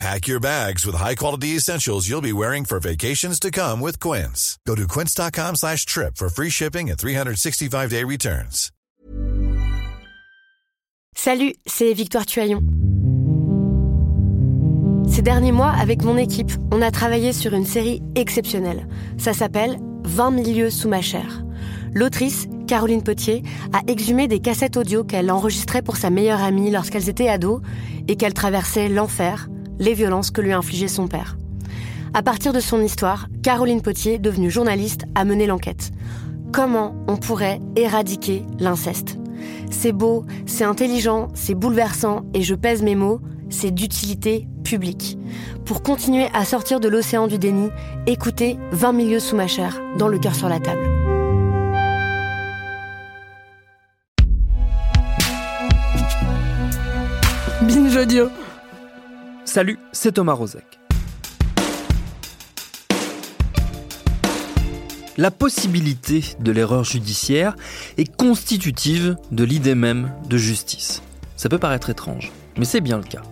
Pack your bags with high-quality essentials you'll be wearing for vacations to come with Quince. Go to quince.com slash trip for free shipping and 365-day returns. Salut, c'est Victoire Tuaillon. Ces derniers mois, avec mon équipe, on a travaillé sur une série exceptionnelle. Ça s'appelle 20 milieux sous ma chair. L'autrice, Caroline Potier, a exhumé des cassettes audio qu'elle enregistrait pour sa meilleure amie lorsqu'elles étaient ados et qu'elle traversait l'enfer, les violences que lui infligeait son père. À partir de son histoire, Caroline Potier, devenue journaliste, a mené l'enquête. Comment on pourrait éradiquer l'inceste? C'est beau, c'est intelligent, c'est bouleversant, et je pèse mes mots, c'est d'utilité publique. Pour continuer à sortir de l'océan du déni, écoutez 20 milieux sous ma chair, dans le cœur sur la table. Binge. Salut, c'est Thomas Rozek. La possibilité de l'erreur judiciaire est constitutive de l'idée même de justice. Ça peut paraître étrange, mais c'est bien le cas.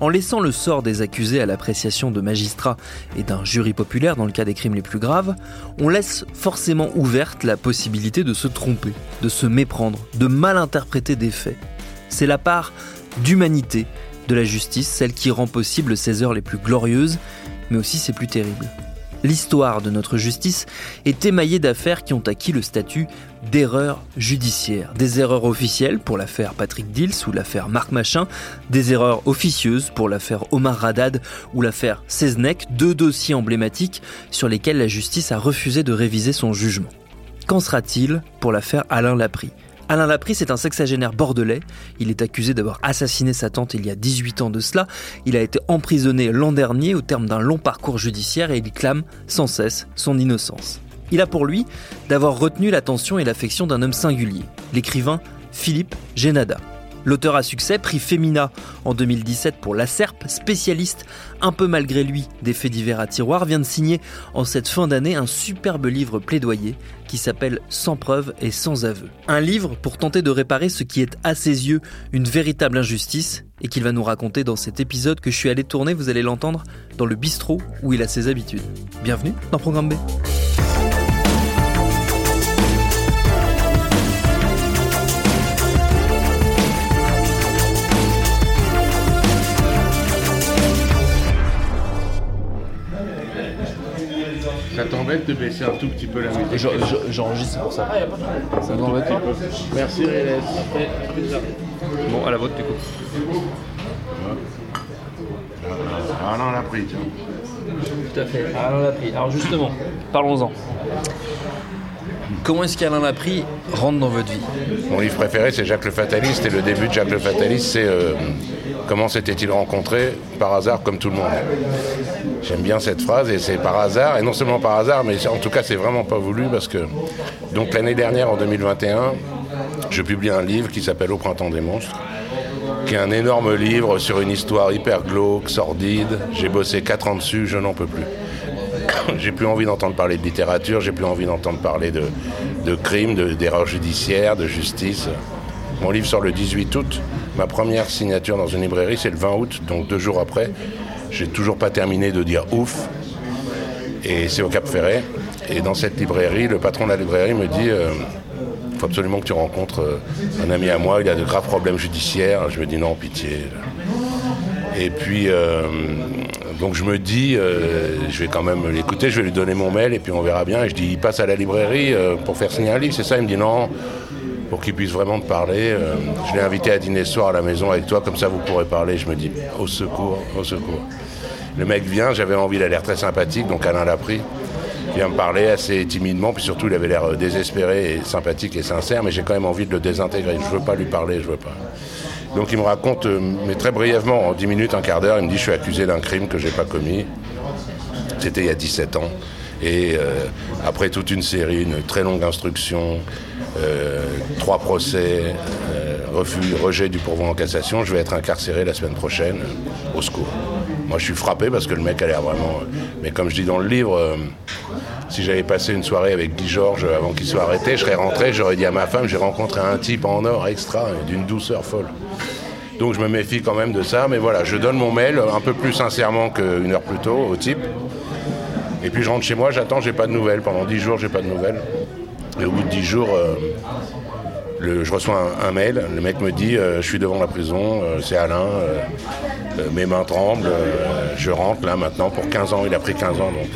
En laissant le sort des accusés à l'appréciation de magistrats et d'un jury populaire dans le cas des crimes les plus graves, on laisse forcément ouverte la possibilité de se tromper, de se méprendre, de mal interpréter des faits. C'est la part d'humanité de la justice, celle qui rend possible ses heures les plus glorieuses, mais aussi ses plus terribles. L'histoire de notre justice est émaillée d'affaires qui ont acquis le statut d'erreurs judiciaires. Des erreurs officielles pour l'affaire Patrick Dils ou l'affaire Marc Machin, des erreurs officieuses pour l'affaire Omar Radad ou l'affaire Seznec, deux dossiers emblématiques sur lesquels la justice a refusé de réviser son jugement. Qu'en sera-t-il pour l'affaire Alain Laprie Alain Laprie, c'est un sexagénaire bordelais. Il est accusé d'avoir assassiné sa tante il y a 18 ans de cela. Il a été emprisonné l'an dernier au terme d'un long parcours judiciaire et il clame sans cesse son innocence. Il a pour lui d'avoir retenu l'attention et l'affection d'un homme singulier, l'écrivain Philippe Génada. L'auteur à succès, prix Femina en 2017 pour La Serpe, spécialiste un peu malgré lui des faits divers à tiroir, vient de signer en cette fin d'année un superbe livre plaidoyer qui s'appelle Sans preuve et sans aveu. Un livre pour tenter de réparer ce qui est à ses yeux une véritable injustice et qu'il va nous raconter dans cet épisode que je suis allé tourner, vous allez l'entendre, dans le bistrot où il a ses habitudes. Bienvenue dans Programme B. Ça t'embête de baisser un tout petit peu la musique Je- je- J'enregistre pour ça. Ça t'embête peu Merci Rélès. Bon, à la vôtre du coup. Ah non, on l'a pris, tiens. Tout à fait. Alain Laprie. Alors justement, parlons-en. Comment est-ce qu'Alain Laprie rentre dans votre vie? Mon livre préféré, c'est Jacques le Fataliste. Et le début de Jacques le Fataliste, c'est euh, comment s'était-il rencontré? Par hasard, comme tout le monde. J'aime bien cette phrase et c'est par hasard. Et non seulement par hasard, mais en tout cas, c'est vraiment pas voulu parce que. Donc l'année dernière, en 2021, je publie un livre qui s'appelle Au printemps des monstres qui est un énorme livre sur une histoire hyper glauque, sordide. J'ai bossé 4 ans dessus, je n'en peux plus. j'ai plus envie d'entendre parler de littérature, j'ai plus envie d'entendre parler de, de crimes, de- d'erreurs judiciaires, de justice. Mon livre sort le 18 août. Ma première signature dans une librairie, c'est le 20 août, donc deux jours après. J'ai toujours pas terminé de dire ouf. Et c'est au Cap Ferret. Et dans cette librairie, le patron de la librairie me dit il faut absolument que tu rencontres euh, un ami à moi, il a de graves problèmes judiciaires. Je me dis non, pitié. Et puis, euh, donc je me dis, euh, je vais quand même l'écouter, je vais lui donner mon mail et puis on verra bien. Et je dis, il passe à la librairie euh, pour faire signer un livre, c'est ça? Il me dit non, pour qu'il puisse vraiment te parler. euh, je l'ai invité à dîner ce soir à la maison avec toi, comme ça vous pourrez parler. Je me dis, au secours, au secours. Le mec vient, j'avais envie, il a l'air très sympathique, donc Alain l'a pris. Il vient me parler assez timidement, puis surtout il avait l'air euh, désespéré et sympathique et sincère, mais j'ai quand même envie de le désintégrer. Je veux pas lui parler, je veux pas. Donc il me raconte, euh, mais très brièvement, en 10 minutes, un quart d'heure, il me dit je suis accusé d'un crime que j'ai pas commis. C'était il y a 17 ans. Et euh, après toute une série, une très longue instruction, euh, trois procès, euh, refus, rejet du pourvoi en cassation. Je vais être incarcéré la semaine prochaine. Au secours. Moi, je suis frappé parce que le mec a l'air vraiment. Mais comme je dis dans le livre, si j'avais passé une soirée avec Guy Georges avant qu'il soit arrêté, je serais rentré, j'aurais dit à ma femme, j'ai rencontré un type en or extra, d'une douceur folle. Donc je me méfie quand même de ça, mais voilà, je donne mon mail un peu plus sincèrement qu'une heure plus tôt au type. Et puis je rentre chez moi, j'attends, j'ai pas de nouvelles. Pendant dix jours, j'ai pas de nouvelles. Et au bout de dix jours, euh, je reçois un, mail. Le mec me dit euh, Je suis devant la prison, euh, c'est Alain, mes mains tremblent, je rentre là maintenant pour 15 ans. Il a pris 15 ans donc.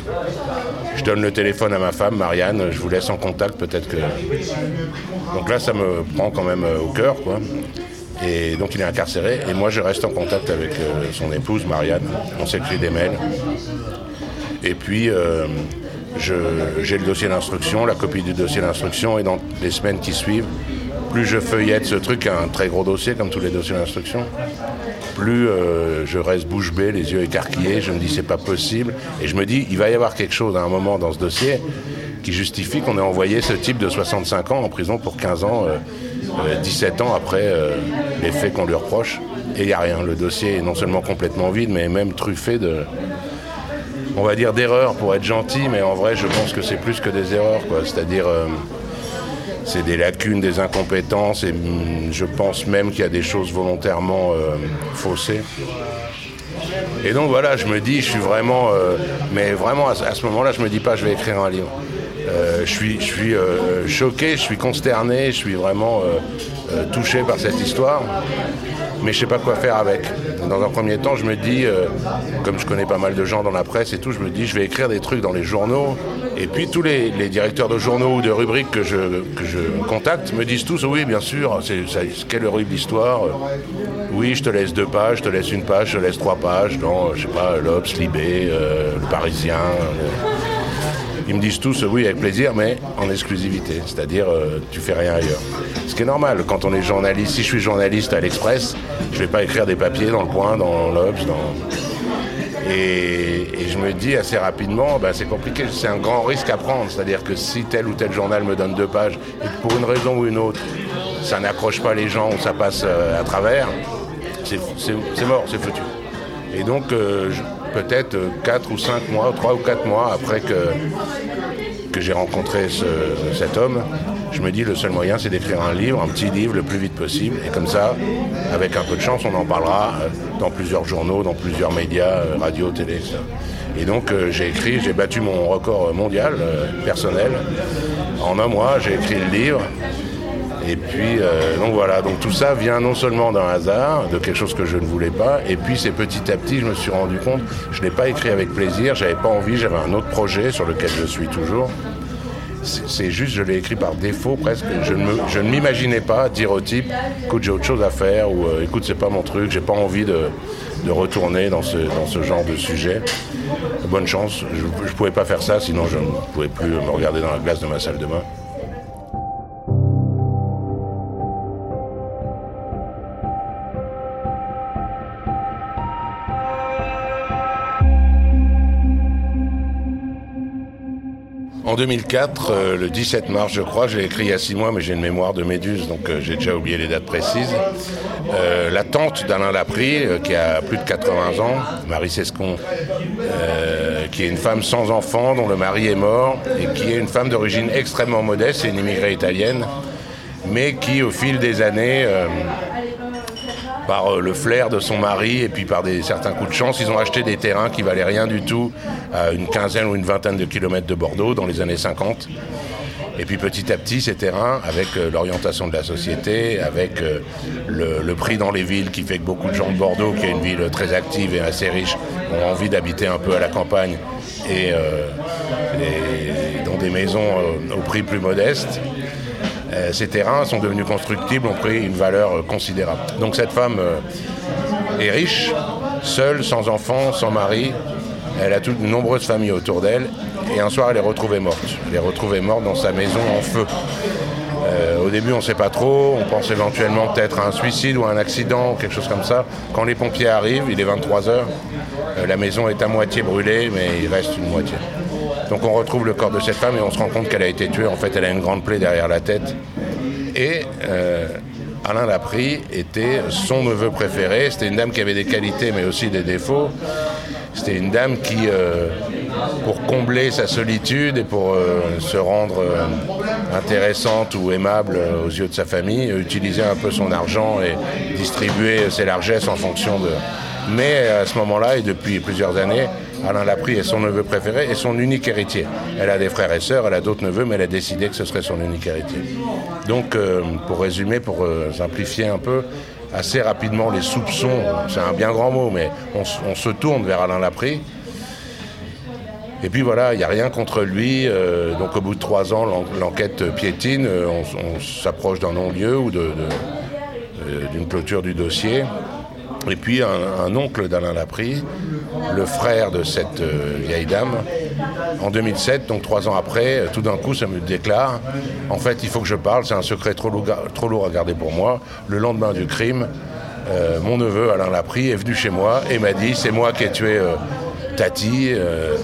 Je donne le téléphone à ma femme, Marianne, je vous laisse en contact, peut-être que. Donc là, ça me prend quand même au cœur, quoi. Et donc il est incarcéré, et moi je reste en contact avec son épouse, Marianne. On s'écrit des mails. Et puis, euh, j'ai le dossier d'instruction, la copie du dossier d'instruction, et dans les semaines qui suivent, plus je feuillette ce truc, un très gros dossier, comme tous les dossiers d'instruction, plus euh, je reste bouche bée, les yeux écarquillés, je me dis c'est pas possible, et je me dis il va y avoir quelque chose à un moment dans ce dossier qui justifie qu'on ait envoyé ce type de 65 ans en prison pour 15 ans, euh, euh, 17 ans après les faits qu'on lui reproche, et il n'y a rien. Le dossier est non seulement complètement vide, mais même truffé de, on va dire d'erreurs pour être gentil, mais en vrai, je pense que c'est plus que des erreurs, quoi. C'est-à-dire, euh, c'est des lacunes, des incompétences, et hum, je pense même qu'il y a des choses volontairement euh, faussées. Et donc voilà, je me dis, je suis vraiment, euh, mais vraiment à, ce- à ce moment-là, je me dis pas, je vais écrire un livre. Euh, je suis, euh, choqué, je suis consterné, je suis vraiment euh, touché par cette histoire, mais je sais pas quoi faire avec. Dans un premier temps, je me dis, comme je connais pas mal de gens dans la presse et tout, je me dis, je vais écrire des trucs dans les journaux. Et puis tous les, directeurs de journaux ou de rubriques que je, que je contacte me disent tous, oui, bien sûr, c'est, quelle horrible histoire. Oui, je te laisse deux pages, je te laisse une page, je te laisse trois pages dans, je sais pas, l'Obs, Libé, Le Parisien. Ils me disent tous euh, oui avec plaisir, mais en exclusivité, c'est-à-dire euh, tu fais rien ailleurs. Ce qui est normal quand on est journaliste. Si je suis journaliste à l'Express, je vais pas écrire des papiers dans le Point, dans l'Obs, dans... Et, je me dis assez rapidement, ben, c'est compliqué, c'est un grand risque à prendre. C'est-à-dire que si tel ou tel journal me donne deux pages, et que pour une raison ou une autre, ça n'accroche pas les gens ou ça passe euh, à travers, c'est mort, c'est foutu. Et donc, peut-être 4 ou 5 mois, 3 ou 4 mois après que, que j'ai rencontré ce- cet homme, je me dis le seul moyen c'est d'écrire un livre, un petit livre le plus vite possible. Et comme ça, avec un peu de chance, on en parlera euh, dans plusieurs journaux, dans plusieurs médias, euh, radio, télé, etc. Et donc euh, j'ai écrit, j'ai battu mon record mondial euh, personnel. En un mois, j'ai écrit le livre. Et puis, euh, donc voilà, donc tout ça vient non seulement d'un hasard, de quelque chose que je ne voulais pas, et puis c'est petit à petit, je me suis rendu compte, je ne l'ai pas écrit avec plaisir, j'avais pas envie, j'avais un autre projet sur lequel je suis toujours. C'est juste, je l'ai écrit par défaut presque. Je ne, me- je ne m'imaginais pas dire au type, écoute, j'ai autre chose à faire, ou euh, écoute, c'est pas mon truc, j'ai pas envie de, de retourner dans ce, dans ce genre de sujet. Bonne chance, je ne pouvais pas faire ça, sinon je ne pouvais plus me regarder dans la glace de ma salle de bain. En 2004, euh, le 17 mars, je crois, je l'ai écrit il y a six mois, mais j'ai une mémoire de méduse, donc euh, j'ai déjà oublié les dates précises. Euh, la tante d'Alain Laprie, qui a plus de 80 ans, Marie Sescon, qui est une femme sans enfant, dont le mari est mort, et qui est une femme d'origine extrêmement modeste, c'est une immigrée italienne, mais qui, au fil des années, par euh, le flair de son mari et puis par des, certains coups de chance, ils ont acheté des terrains qui valaient rien du tout à une quinzaine ou une vingtaine de kilomètres de Bordeaux dans les années 50. Et puis petit à petit, ces terrains, avec euh, l'orientation de la société, avec euh, le, prix dans les villes qui fait que beaucoup de gens de Bordeaux, qui est une ville très active et assez riche, ont envie d'habiter un peu à la campagne et, dans des maisons au prix plus modeste. Euh, ces terrains sont devenus constructibles, ont pris une valeur euh, considérable. Donc cette femme euh, est riche, seule, sans enfant, sans mari. Elle a toutes de nombreuses familles autour d'elle. Et un soir, elle est retrouvée morte. Elle est retrouvée morte dans sa maison en feu. Au début, on ne sait pas trop. On pense éventuellement peut-être à un suicide ou à un accident ou quelque chose comme ça. Quand les pompiers arrivent, il est 23 heures. euh, la maison est à moitié brûlée, mais il reste une moitié. Donc on retrouve le corps de cette femme et on se rend compte qu'elle a été tuée. En fait, elle a une grande plaie derrière la tête Et euh, Alain Laprie était son neveu préféré. C'était une dame qui avait des qualités mais aussi des défauts. C'était une dame qui, euh, pour combler sa solitude et pour euh, se rendre intéressante ou aimable aux yeux de sa famille, utilisait un peu son argent et distribuait ses largesses en fonction de... Mais à ce moment-là, et depuis plusieurs années, Alain Laprie est son neveu préféré et son unique héritier. Elle a des frères et sœurs, elle a d'autres neveux, mais elle a décidé que ce serait son unique héritier. Donc, pour résumer, pour simplifier un peu, assez rapidement les soupçons, c'est un bien grand mot, mais on, se tourne vers Alain Laprie. Et puis voilà, il n'y a rien contre lui. Euh, donc au bout de trois ans, l'enquête piétine. Euh, on, s'approche d'un non-lieu ou euh, d'une clôture du dossier. Et puis un, oncle d'Alain Laprie, le frère de cette vieille dame, en 2007, donc trois ans après, tout d'un coup, ça me déclare, en fait, il faut que je parle, c'est un secret trop lourd, trop lourd à garder pour moi. Le lendemain du crime, euh, mon neveu Alain Laprie est venu chez moi et m'a dit, c'est moi qui ai tué euh, Tati. Euh,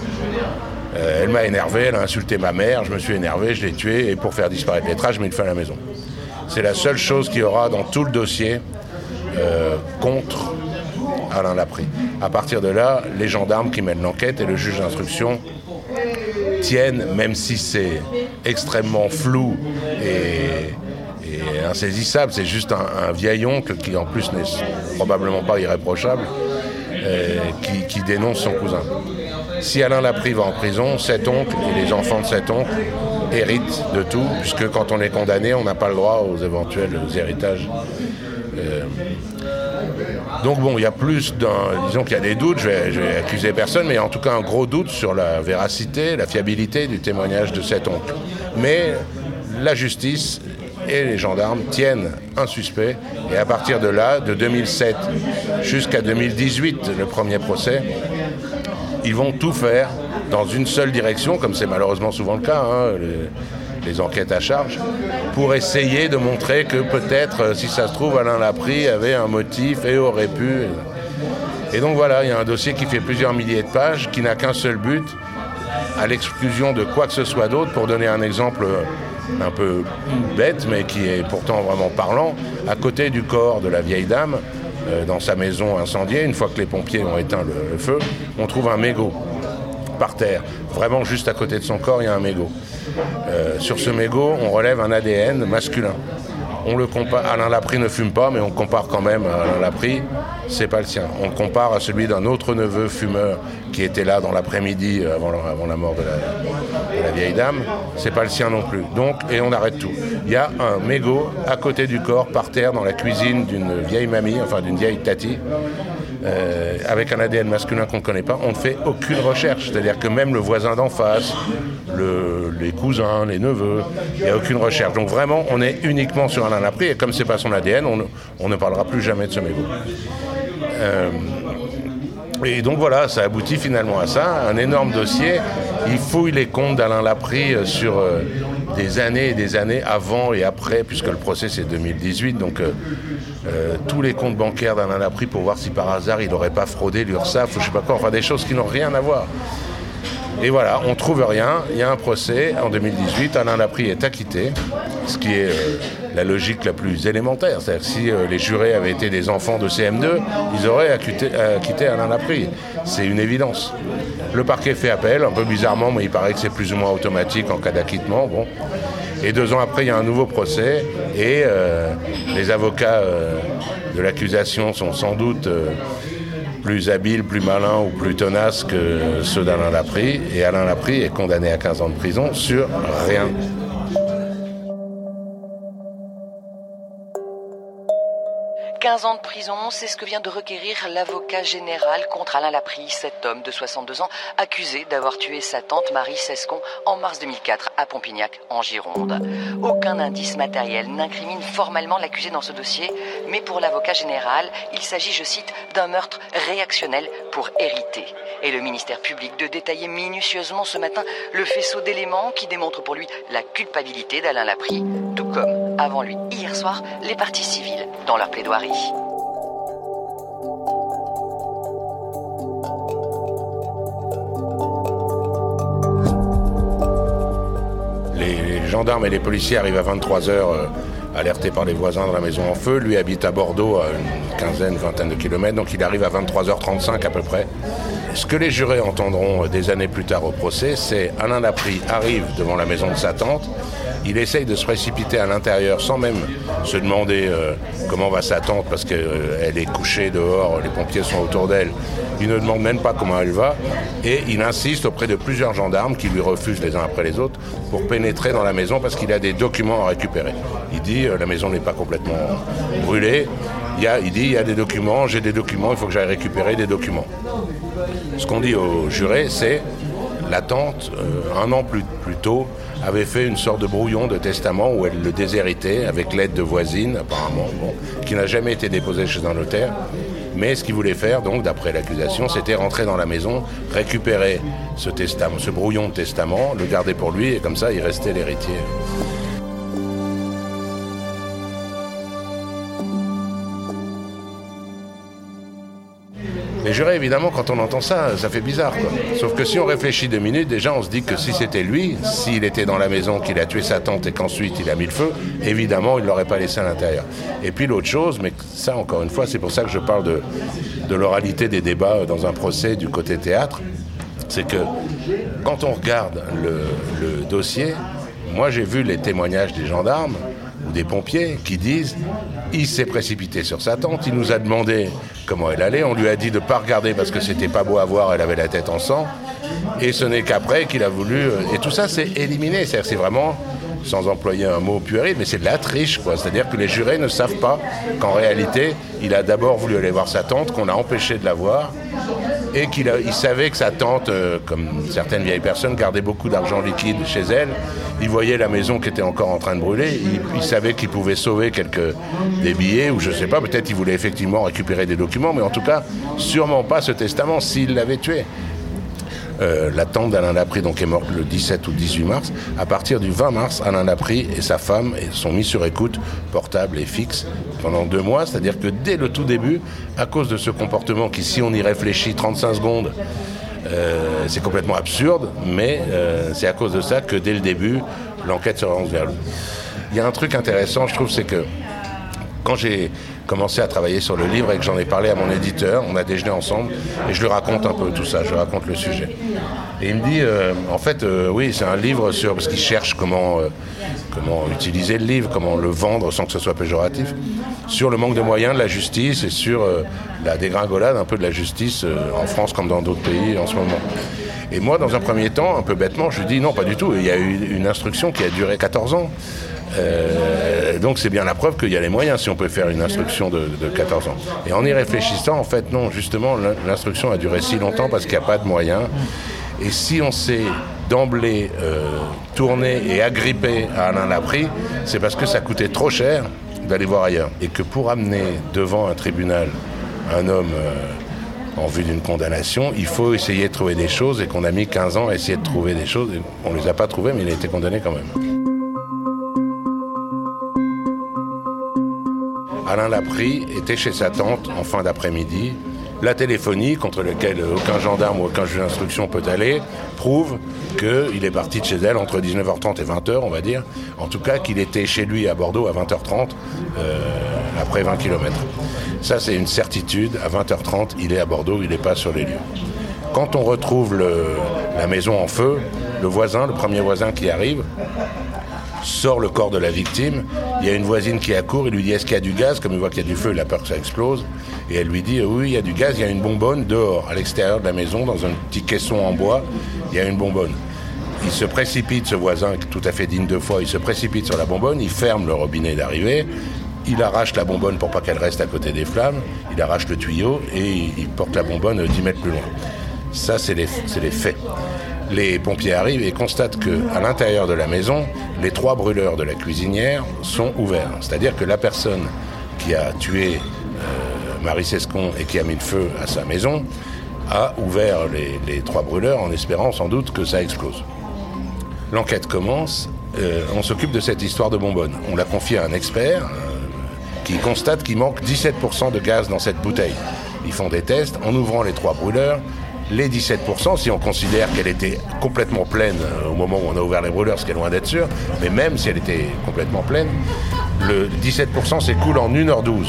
elle m'a énervé, elle a insulté ma mère, je me suis énervé, je l'ai tué et pour faire disparaître les traces, je mets une fin à la maison. C'est la seule chose qu'il y aura dans tout le dossier contre Alain Laprie. À partir de là, les gendarmes qui mènent l'enquête et le juge d'instruction tiennent, même si c'est extrêmement flou et, insaisissable. C'est juste un, vieil oncle qui en plus n'est probablement pas irréprochable, euh, qui, dénonce son cousin. Si Alain Laprie va en prison, cet oncle et les enfants de cet oncle héritent de tout, puisque quand on est condamné, on n'a pas le droit aux éventuels héritages. Euh, donc bon, il y a plus d'un... Disons qu'il y a des doutes, je vais, vais, accuser personne, mais en tout cas un gros doute sur la véracité, la fiabilité du témoignage de cet oncle. Mais la justice et les gendarmes tiennent un suspect, et à partir de là, de 2007 jusqu'à 2018, le premier procès, ils vont tout faire dans une seule direction, comme c'est malheureusement souvent le cas. Hein, enquêtes à charge, pour essayer de montrer que peut-être, euh, si ça se trouve, Alain Laprie avait un motif et aurait pu. Et donc voilà, il y a un dossier qui fait plusieurs milliers de pages, qui n'a qu'un seul but, à l'exclusion de quoi que ce soit d'autre, pour donner un exemple euh, un peu bête, mais qui est pourtant vraiment parlant, à côté du corps de la vieille dame, euh, dans sa maison incendiée, une fois que les pompiers ont éteint le feu, on trouve un mégot par terre. Vraiment juste à côté de son corps, il y a un mégot. Euh, sur ce mégot, on relève un ADN masculin. On le compare, Alain Laprie ne fume pas, mais on compare quand même à Alain Laprie, c'est pas le sien. On le compare à celui d'un autre neveu fumeur qui était là dans l'après-midi euh, avant, la mort de la, vieille dame, c'est pas le sien non plus. Donc, et on arrête tout. Il y a un mégot à côté du corps, par terre, dans la cuisine d'une vieille mamie, enfin d'une vieille tati, euh, avec un ADN masculin qu'on ne connaît pas, on ne fait aucune recherche. C'est-à-dire que même le voisin d'en face, les cousins, les neveux, il n'y a aucune recherche. Donc vraiment, on est uniquement sur Alain Laprie, et comme c'est pas son ADN, on, ne parlera plus jamais de ce mégot. Euh, et donc voilà, ça aboutit finalement à ça, un énorme dossier. Il fouille les comptes d'Alain Laprie euh, sur des années et des années avant et après, puisque le procès c'est 2018. Donc tous les comptes bancaires d'Alain Laprie pour voir si par hasard il n'aurait pas fraudé l'URSSAF ou je sais pas quoi, enfin des choses qui n'ont rien à voir. Et voilà, on trouve rien. Il y a un procès en 2018. Alain Laprie est acquitté, ce qui est euh, la logique la plus élémentaire. C'est-à-dire si euh, les jurés avaient été des enfants de CM2, ils auraient acquitté, acquitté Alain Laprie. C'est une évidence. Le parquet fait appel, un peu bizarrement, mais il paraît que c'est plus ou moins automatique en cas d'acquittement. Bon. Et deux ans après, il y a un nouveau procès et euh, les avocats de l'accusation sont sans doute plus habile, plus malin ou plus tenace que ceux d'Alain Laprie. Et Alain Laprie est condamné à 15 ans de prison sur rien. 15 ans de prison, c'est ce que vient de requérir l'avocat général contre Alain Laprie, cet homme de 62 ans accusé d'avoir tué sa tante Marie Sescon en mars 2004 à Pompignac, en Gironde. Aucun indice matériel n'incrimine formellement l'accusé dans ce dossier, mais pour l'avocat général, il s'agit, je cite, d'un meurtre réactionnel pour hériter. Et le ministère public de détailler minutieusement ce matin le faisceau d'éléments qui démontrent pour lui la culpabilité d'Alain Laprie, tout comme, avant lui, hier soir, les parties civiles dans leur plaidoirie. Les gendarmes et les policiers arrivent à 23h euh, alerté par les voisins de la maison en feu. Lui habite à Bordeaux, à une quinzaine, vingtaine de kilomètres, donc il arrive à 23h35 à peu près. Ce que les jurés entendront des années plus tard au procès, c'est Alain Laprie arrive devant la maison de sa tante, il essaye de se précipiter à l'intérieur sans même se demander euh, comment va sa tante parce qu'elle euh, est couchée dehors, les pompiers sont autour d'elle. Il ne demande même pas comment elle va et il insiste auprès de plusieurs gendarmes qui lui refusent les uns après les autres pour pénétrer dans la maison parce qu'il a des documents à récupérer. Il dit euh, la maison n'est pas complètement brûlée. Il, y a, il dit il y a des documents, j'ai des documents, il faut que j'aille récupérer des documents. Ce qu'on dit aux jurés, c'est la un an plus tôt, avait fait une sorte de brouillon de testament où elle le déshéritait avec l'aide de voisines, apparemment, qui n'a jamais été déposé chez un notaire. Mais ce qu'il voulait faire, donc, d'après l'accusation, c'était rentrer dans la maison, récupérer ce testament, ce brouillon de testament, le garder pour lui, et comme ça, il restait l'héritier. Les jurés, évidemment, quand on entend ça, ça fait bizarre. Sauf que si on réfléchit deux minutes, déjà, on se dit que si c'était lui, s'il était dans la maison, qu'il a tué sa tante et qu'ensuite il a mis le feu, évidemment, il ne l'aurait pas laissé à l'intérieur. Et puis l'autre chose, mais ça, encore une fois, c'est pour ça que je parle de, l'oralité des débats dans un procès du côté théâtre, c'est que quand on regarde le dossier, moi j'ai vu les témoignages des gendarmes ou des pompiers qui disent il s'est précipité sur sa tante, il nous a demandé comment elle allait, on lui a dit de ne pas regarder parce que c'était pas beau à voir, elle avait la tête en sang, et ce n'est qu'après qu'il a voulu... Euh, et tout ça c'est éliminé, c'est vraiment, sans employer un mot puéril, mais c'est de la triche, quoi. C'est-à-dire que les jurés ne savent pas qu'en réalité, il a d'abord voulu aller voir sa tante, qu'on a empêché de la voir, et qu'il il savait que sa tante, euh, comme certaines vieilles personnes, gardait beaucoup d'argent liquide chez elle. Il voyait la maison qui était encore en train de brûler. Il, savait qu'il pouvait sauver quelques des billets ou je sais pas. Peut-être il voulait effectivement récupérer des documents, mais en tout cas, sûrement pas ce testament s'il l'avait tué. Euh, la tante d'Alain Laprie donc, est morte le 17 ou 18 mars. À partir du 20 mars, Alain Laprie et sa femme sont mis sur écoute portable et fixe pendant deux mois. C'est-à-dire que dès le tout début, à cause de ce comportement qui, si on y réfléchit 35 secondes, euh, c'est complètement absurde, mais euh, c'est à cause de ça que dès le début, l'enquête se rend vers lui. Il y a un truc intéressant, je trouve, c'est que quand j'ai commencé à travailler sur le livre et que j'en ai parlé à mon éditeur. On a déjeuné ensemble et je lui raconte un peu tout ça, je lui raconte le sujet. Et il me dit, euh, en fait, euh, oui, c'est un livre sur. parce qu'il cherche comment, euh, comment utiliser le livre, comment le vendre sans que ce soit péjoratif, sur le manque de moyens de la justice et sur la dégringolade un peu de la justice en France comme dans d'autres pays en ce moment. Et moi, dans un premier temps, un peu bêtement, je lui dis non, pas du tout. Il y a eu une instruction qui a duré 14 ans. Euh, donc c'est bien la preuve qu'il y a les moyens si on peut faire une instruction de, 14 ans. Et en y réfléchissant, en fait, non, justement, l'instruction a duré si longtemps parce qu'il n'y a pas de moyens. Et si on s'est d'emblée euh, tourné et agrippé à Alain Laprie, c'est parce que ça coûtait trop cher d'aller voir ailleurs. Et que pour amener devant un tribunal un homme euh, en vue d'une condamnation, il faut essayer de trouver des choses et qu'on a mis 15 ans à essayer de trouver des choses. On ne les a pas trouvées, mais il a été condamné quand même. Alain Laprie était chez sa tante en fin d'après-midi. La téléphonie, contre laquelle aucun gendarme ou aucun juge d'instruction peut aller, prouve qu'il est parti de chez elle entre 19h30 et 20h, on va dire. En tout cas, qu'il était chez lui à Bordeaux à 20h30, euh, après 20 km. Ça, c'est une certitude. À 20h30, il est à Bordeaux, il n'est pas sur les lieux. Quand on retrouve la maison en feu, le voisin, le premier voisin qui arrive, sort le corps de la victime. Il y a une voisine qui accourt, il lui dit est-ce qu'il y a du gaz? Comme il voit qu'il y a du feu, il a peur que ça explose. Et elle lui dit oui, il y a du gaz, il y a une bonbonne dehors, à l'extérieur de la maison, dans un petit caisson en bois, il y a une bonbonne. Il se précipite, ce voisin tout à fait digne de foi, il se précipite sur la bonbonne, il ferme le robinet d'arrivée, il arrache la bonbonne pour pas qu'elle reste à côté des flammes, il arrache le tuyau et il porte la bonbonne 10 mètres plus loin. Ça, c'est les, faits les pompiers arrivent et constatent qu'à l'intérieur de la maison, les trois brûleurs de la cuisinière sont ouverts. C'est-à-dire que la personne qui a tué euh, Marie Sescon et qui a mis le feu à sa maison a ouvert les, trois brûleurs en espérant sans doute que ça explose. L'enquête commence, euh, on s'occupe de cette histoire de bonbonne. On la confie à un expert euh, qui constate qu'il manque 17% de gaz dans cette bouteille. Ils font des tests en ouvrant les trois brûleurs les 17%, si on considère qu'elle était complètement pleine euh, au moment où on a ouvert les brûleurs, ce qui est loin d'être sûr, mais même si elle était complètement pleine, Le 17% s'écoule en 1h12.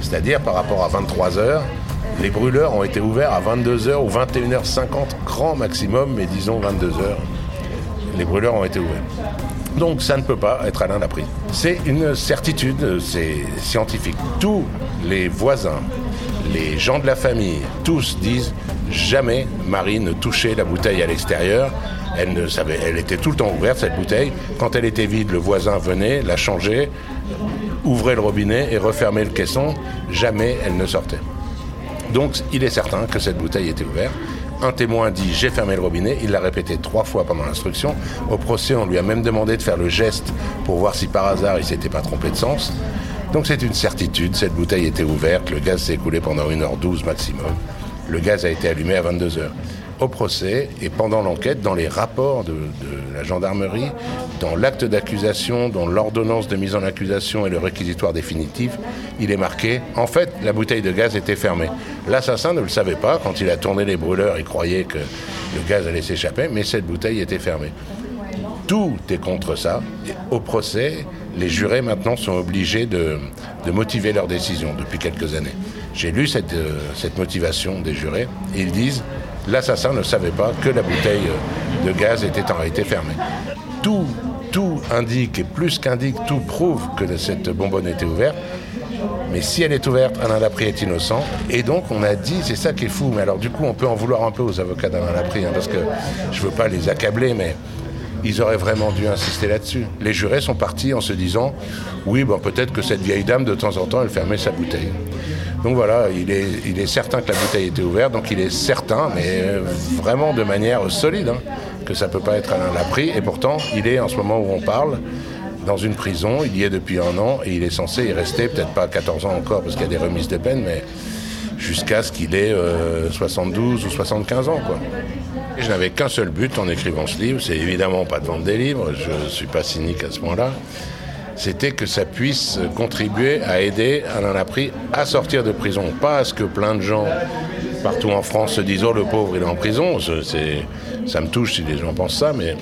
C'est-à-dire par rapport à 23h, les brûleurs ont été ouverts à 22h ou 21h50, grand maximum, mais disons 22h. Les brûleurs ont été ouverts. Donc ça ne peut pas être Alain Laprie. C'est une certitude, c'est scientifique. Tous les voisins, les gens de la famille, tous disent jamais Marie ne touchait la bouteille à l'extérieur. Elle, était tout le temps ouverte, cette bouteille. Quand elle était vide, le voisin venait, la changeait, ouvrait le robinet et refermait le caisson. Jamais elle ne sortait. Donc il est certain que cette bouteille était ouverte. Un témoin dit j'ai fermé le robinet, il l'a répété trois fois pendant l'instruction. Au procès, on lui a même demandé de faire le geste pour voir si par hasard il s'était pas trompé de sens. Donc c'est une certitude, cette bouteille était ouverte, le gaz s'est écoulé pendant 1h12 maximum. Le gaz a été allumé à 22h au procès et pendant l'enquête, dans les rapports de, la gendarmerie, dans l'acte d'accusation, dans l'ordonnance de mise en accusation et le réquisitoire définitif, il est marqué en fait, la bouteille de gaz était fermée. L'assassin ne le savait pas. Quand il a tourné les brûleurs, il croyait que le gaz allait s'échapper, mais cette bouteille était fermée. Tout est contre ça. Au procès, les jurés maintenant sont obligés de, motiver leur décision depuis quelques années. J'ai lu cette, euh, cette motivation des jurés ils disent l'assassin ne savait pas que la bouteille de gaz était en réalité fermée. Tout, indique, et plus qu'indique, tout prouve que cette bonbonne était ouverte. Mais si elle est ouverte, Alain Laprie est innocent. Et donc, on a dit, c'est ça qui est fou. Mais alors, du coup, on peut en vouloir un peu aux avocats d'Alain Laprie, hein, parce que je veux pas les accabler, mais ils auraient vraiment dû insister là-dessus. Les jurés sont partis en se disant, oui, bon, peut-être que cette vieille dame, de temps en temps, elle fermait sa bouteille. Donc voilà, il est, certain que la bouteille était ouverte, donc il est certain, mais vraiment de manière solide, hein, que ça ne peut pas être Alain Laprie. Et pourtant, il est, en ce moment où on parle, dans une prison, il y est depuis un an, et il est censé y rester, peut-être pas 14 ans encore, parce qu'il y a des remises de peine, mais jusqu'à ce qu'il ait euh, 72 ou 75 ans. Quoi. Je n'avais qu'un seul but en écrivant ce livre, c'est évidemment pas de vendre des livres, je ne suis pas cynique à ce moment-là, c'était que ça puisse contribuer à aider Alain Laprie à sortir de prison. Pas à ce que plein de gens partout en France se disent Oh, le pauvre, il est en prison. Ça me touche si les gens pensent ça, mais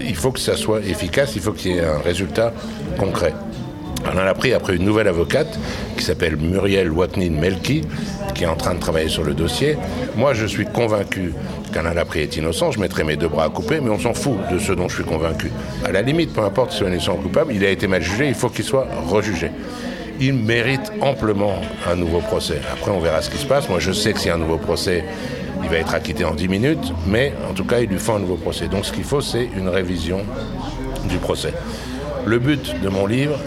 il faut que ça soit efficace, il faut qu'il y ait un résultat concret. Alain Laprie a pris une nouvelle avocate qui s'appelle Muriel Watnin-Melki, qui est en train de travailler sur le dossier. Moi, je suis convaincu qu'Alain Laprie est innocent, je mettrai mes deux bras à couper, mais on s'en fout de ce dont je suis convaincu. À la limite, peu importe si on est innocent ou coupable, il a été mal jugé, il faut qu'il soit rejugé. Il mérite amplement un nouveau procès. Après, on verra ce qui se passe. Moi, je sais que s'il y a un nouveau procès, il va être acquitté en 10 minutes, mais en tout cas, il lui faut un nouveau procès. Donc, ce qu'il faut, c'est une révision du procès. Le but de mon livre,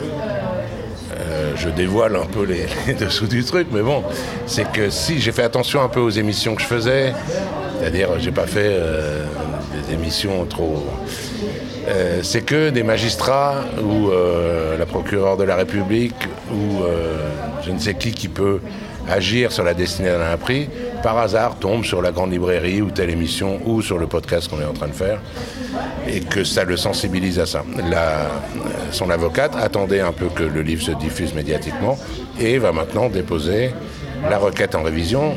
je dévoile un peu les, dessous du truc, mais bon, c'est que si j'ai fait attention un peu aux émissions que je faisais, c'est-à-dire j'ai pas fait euh, des émissions trop. Euh, c'est que des magistrats ou euh, la procureure de la République ou je ne sais qui qui peut agir sur la destinée d'un prix, par hasard tombe sur la grande librairie ou telle émission ou sur le podcast qu'on est en train de faire et que ça le sensibilise à ça. La, son avocate attendait un peu que le livre se diffuse médiatiquement et va maintenant déposer la requête en révision.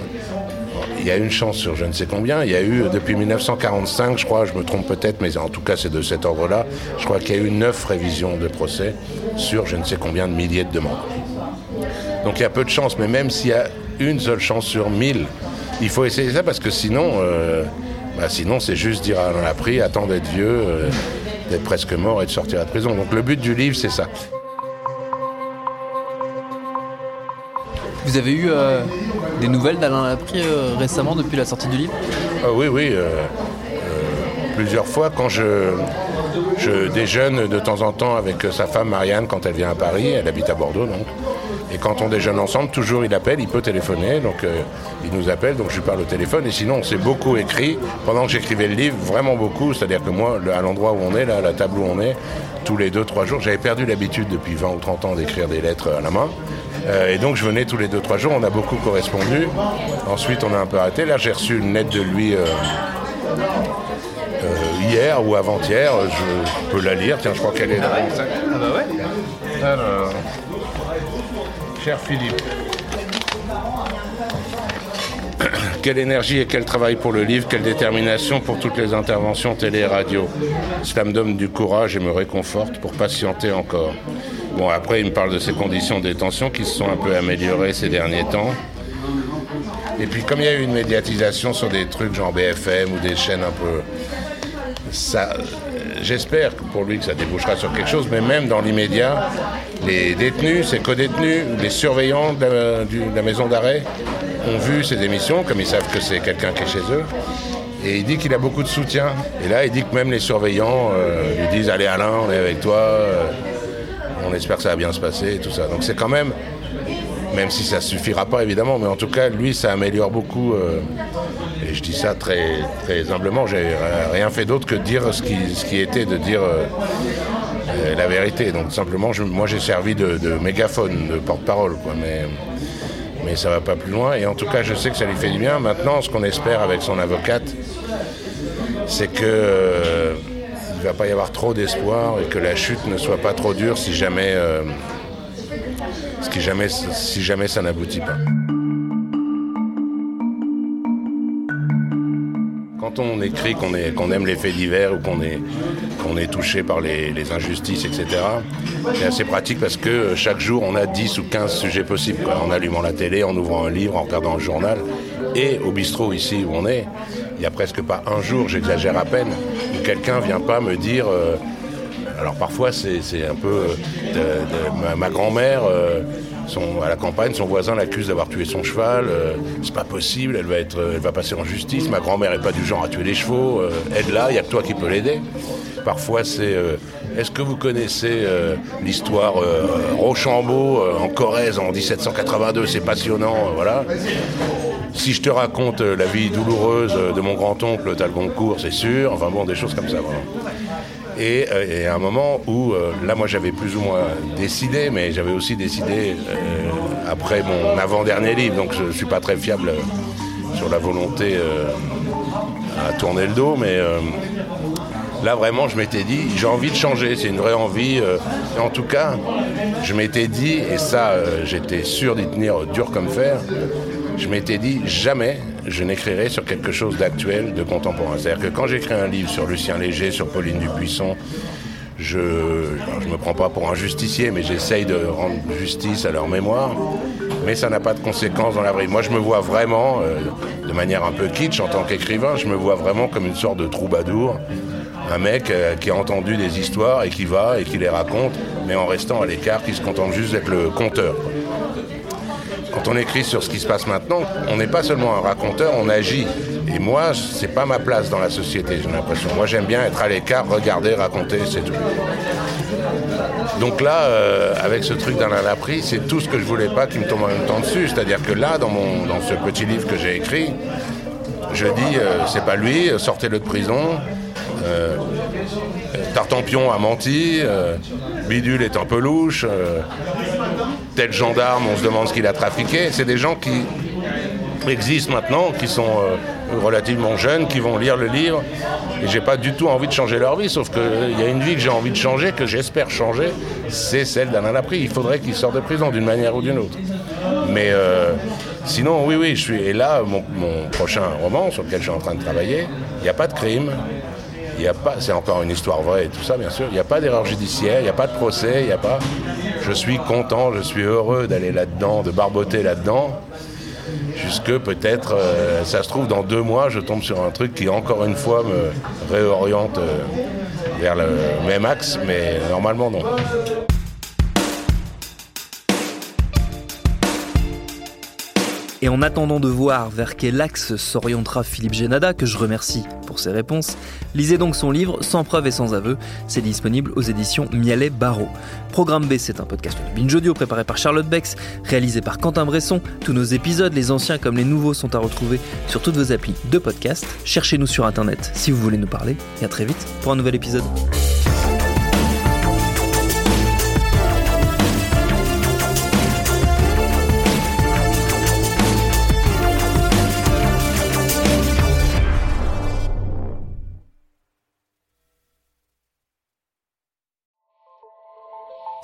Il y a une chance sur je ne sais combien. Il y a eu depuis 1945, je crois, je me trompe peut-être, mais en tout cas c'est de cet ordre-là. Je crois qu'il y a eu neuf révisions de procès sur je ne sais combien de milliers de demandes. Donc il y a peu de chance, mais même s'il y a une seule chance sur mille, il faut essayer ça parce que sinon, euh, bah sinon c'est juste dire à la prix, attends d'être vieux, euh, d'être presque mort et de sortir de prison. Donc le but du livre, c'est ça. Vous avez eu euh, des nouvelles d'Alain Laprie récemment depuis la sortie du livre? Ah, Oui, oui. plusieurs fois, quand je, je déjeune de temps en temps avec sa femme Marianne quand elle vient à Paris, elle habite à Bordeaux donc. Et quand on déjeune ensemble, toujours il appelle, il peut téléphoner, donc euh, il nous appelle, donc je lui parle au téléphone. Et sinon, on s'est beaucoup écrit pendant que j'écrivais le livre, vraiment beaucoup. C'est-à-dire que moi, à l'endroit où on est, là, à la table où on est, tous les deux, trois jours, j'avais perdu l'habitude depuis 20 ou 30 ans d'écrire des lettres à la main. Euh, et donc je venais tous les deux, trois jours, on a beaucoup correspondu. Ensuite, on a un peu arrêté. Là, j'ai reçu une lettre de lui. Euh, hier ou avant-hier, je peux la lire. Tiens, je crois qu'elle est sac. Ah bah ouais cher Philippe, quelle énergie et quel travail pour le livre, quelle détermination pour toutes les interventions télé et radio. Cela me donne du courage et me réconforte pour patienter encore. Bon, après, il me parle de ses conditions de détention qui se sont un peu améliorées ces derniers temps. Et puis, comme il y a eu une médiatisation sur des trucs genre BFM ou des chaînes un peu. Ça, j'espère pour lui que ça débouchera sur quelque chose, mais même dans l'immédiat, les détenus, ses co-détenus, les surveillants de la, maison d'arrêt ont vu ces émissions, comme ils savent que c'est quelqu'un qui est chez eux. Et il dit qu'il a beaucoup de soutien. Et là, il dit que même les surveillants euh, lui disent Allez, Alain, on est avec toi, euh, on espère que ça va bien se passer et tout ça. Donc c'est quand même, même si ça ne suffira pas évidemment, mais en tout cas, lui, ça améliore beaucoup. euh, et je dis ça très, très humblement, j'ai rien fait d'autre que de dire ce qui, ce qui était de dire euh, la vérité. Donc simplement, moi j'ai servi de, mégaphone, de porte-parole. quoi. Mais, mais ça va pas plus loin. Et en tout cas, je sais que ça lui fait du bien. Maintenant, ce qu'on espère avec son avocate, c'est que euh, il va pas y avoir trop d'espoir et que la chute ne soit pas trop dure si jamais, euh, jamais, si jamais ça n'aboutit pas. Quand on écrit qu'on aime les faits divers ou qu'on est, touché par les, injustices, etc., c'est assez pratique parce que euh, chaque jour, on a 10 ou 15 sujets possibles. En allumant la télé, en ouvrant un livre, en regardant le journal. Et au bistrot ici où on est, il n'y a presque pas un jour, j'exagère à peine, où quelqu'un ne vient pas me dire... euh, alors parfois c'est un peu euh, ma, grand-mère à la campagne, son voisin l'accuse d'avoir tué son cheval. euh, c'est pas possible, elle va être, euh, elle va passer en justice. Ma grand-mère est pas du genre à tuer les chevaux. euh, aide-la, il y a que toi qui peux l'aider. Parfois c'est est-ce que vous connaissez l'histoire Rochambeau en Corrèze en 1782 C'est passionnant, voilà. Si je te raconte la vie douloureuse de mon grand-oncle Talgoncourt, c'est sûr. Enfin bon, des choses comme ça. Et, euh, et à un moment où, euh, là, moi, j'avais plus ou moins décidé, mais j'avais aussi décidé euh, après mon avant-dernier livre, donc je ne suis pas très fiable sur la volonté à tourner le dos, mais là, vraiment, je m'étais dit, j'ai envie de changer, c'est une vraie envie. en tout cas, je m'étais dit, et ça, j'étais sûr d'y tenir dur comme fer, je m'étais dit, jamais je n'écrirai sur quelque chose d'actuel, de contemporain. C'est-à-dire que quand j'écris un livre sur Lucien Léger, sur Pauline Dubuisson, je ne me prends pas pour un justicier, mais j'essaye de rendre justice à leur mémoire. Mais ça n'a pas de conséquences dans la vraie. Moi, je me vois vraiment, euh, de manière un peu kitsch en tant qu'écrivain, je me vois vraiment comme une sorte de troubadour. Un mec euh, qui a entendu des histoires et qui va et qui les raconte, mais en restant à l'écart, qui se contente juste d'être le conteur. Quand on écrit sur ce qui se passe maintenant, on n'est pas seulement un raconteur, on agit. Et moi, c'est pas ma place dans la société, j'ai l'impression. Moi, j'aime bien être à l'écart, regarder, raconter, c'est tout. Donc là, euh, avec ce truc d'Alain Laprie, c'est tout ce que je voulais pas qui me tombe en même temps dessus. C'est-à-dire que là, dans, ce petit livre que j'ai écrit, je dis, euh, c'est pas lui, euh, sortez-le de prison. Euh, Tartampion a menti, Bidule est un peu louche, tel gendarme, on se demande ce qu'il a trafiqué. C'est des gens qui existent maintenant, qui sont euh, relativement jeunes, qui vont lire le livre. Et j'ai pas du tout envie de changer leur vie, sauf qu'il y a une vie que j'ai envie de changer, que j'espère changer, c'est celle d'Alain Laprie. Il faudrait qu'il sorte de prison d'une manière ou d'une autre. Mais euh, sinon, oui, oui, je suis. Et là, mon, prochain roman sur lequel je suis en train de travailler, il n'y a pas de crime. Il a pas, c'est encore une histoire vraie et tout ça, bien sûr. Il n'y a pas d'erreur judiciaire, il n'y a pas de procès, il n'y a pas. Je suis content, je suis heureux d'aller là-dedans, de barboter là-dedans. Jusque peut-être, euh, ça se trouve, dans deux mois, je tombe sur un truc qui, encore une fois, me réoriente euh, vers le même axe, mais normalement, non. Et en attendant de voir vers quel axe s'orientera Philippe Génada, que je remercie pour ses réponses, lisez donc son livre Sans preuve et sans aveu. C'est disponible aux éditions Mialet Barreau. Programme B, c'est un podcast de Binge Audio préparé par Charlotte Bex, réalisé par Quentin Bresson. Tous nos épisodes, les anciens comme les nouveaux, sont à retrouver sur toutes vos applis de podcast. Cherchez-nous sur internet si vous voulez nous parler. Et à très vite pour un nouvel épisode.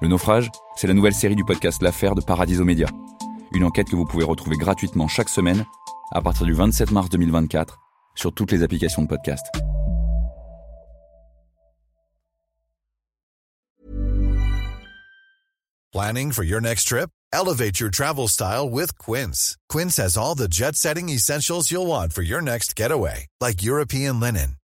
Le naufrage, c'est la nouvelle série du podcast L'affaire de Paradiso Média. Une enquête que vous pouvez retrouver gratuitement chaque semaine à partir du 27 mars 2024 sur toutes les applications de podcast. Planning for your next trip? Elevate your travel style with Quince. Quince has all the jet setting essentials you'll want for your next getaway, like European linen,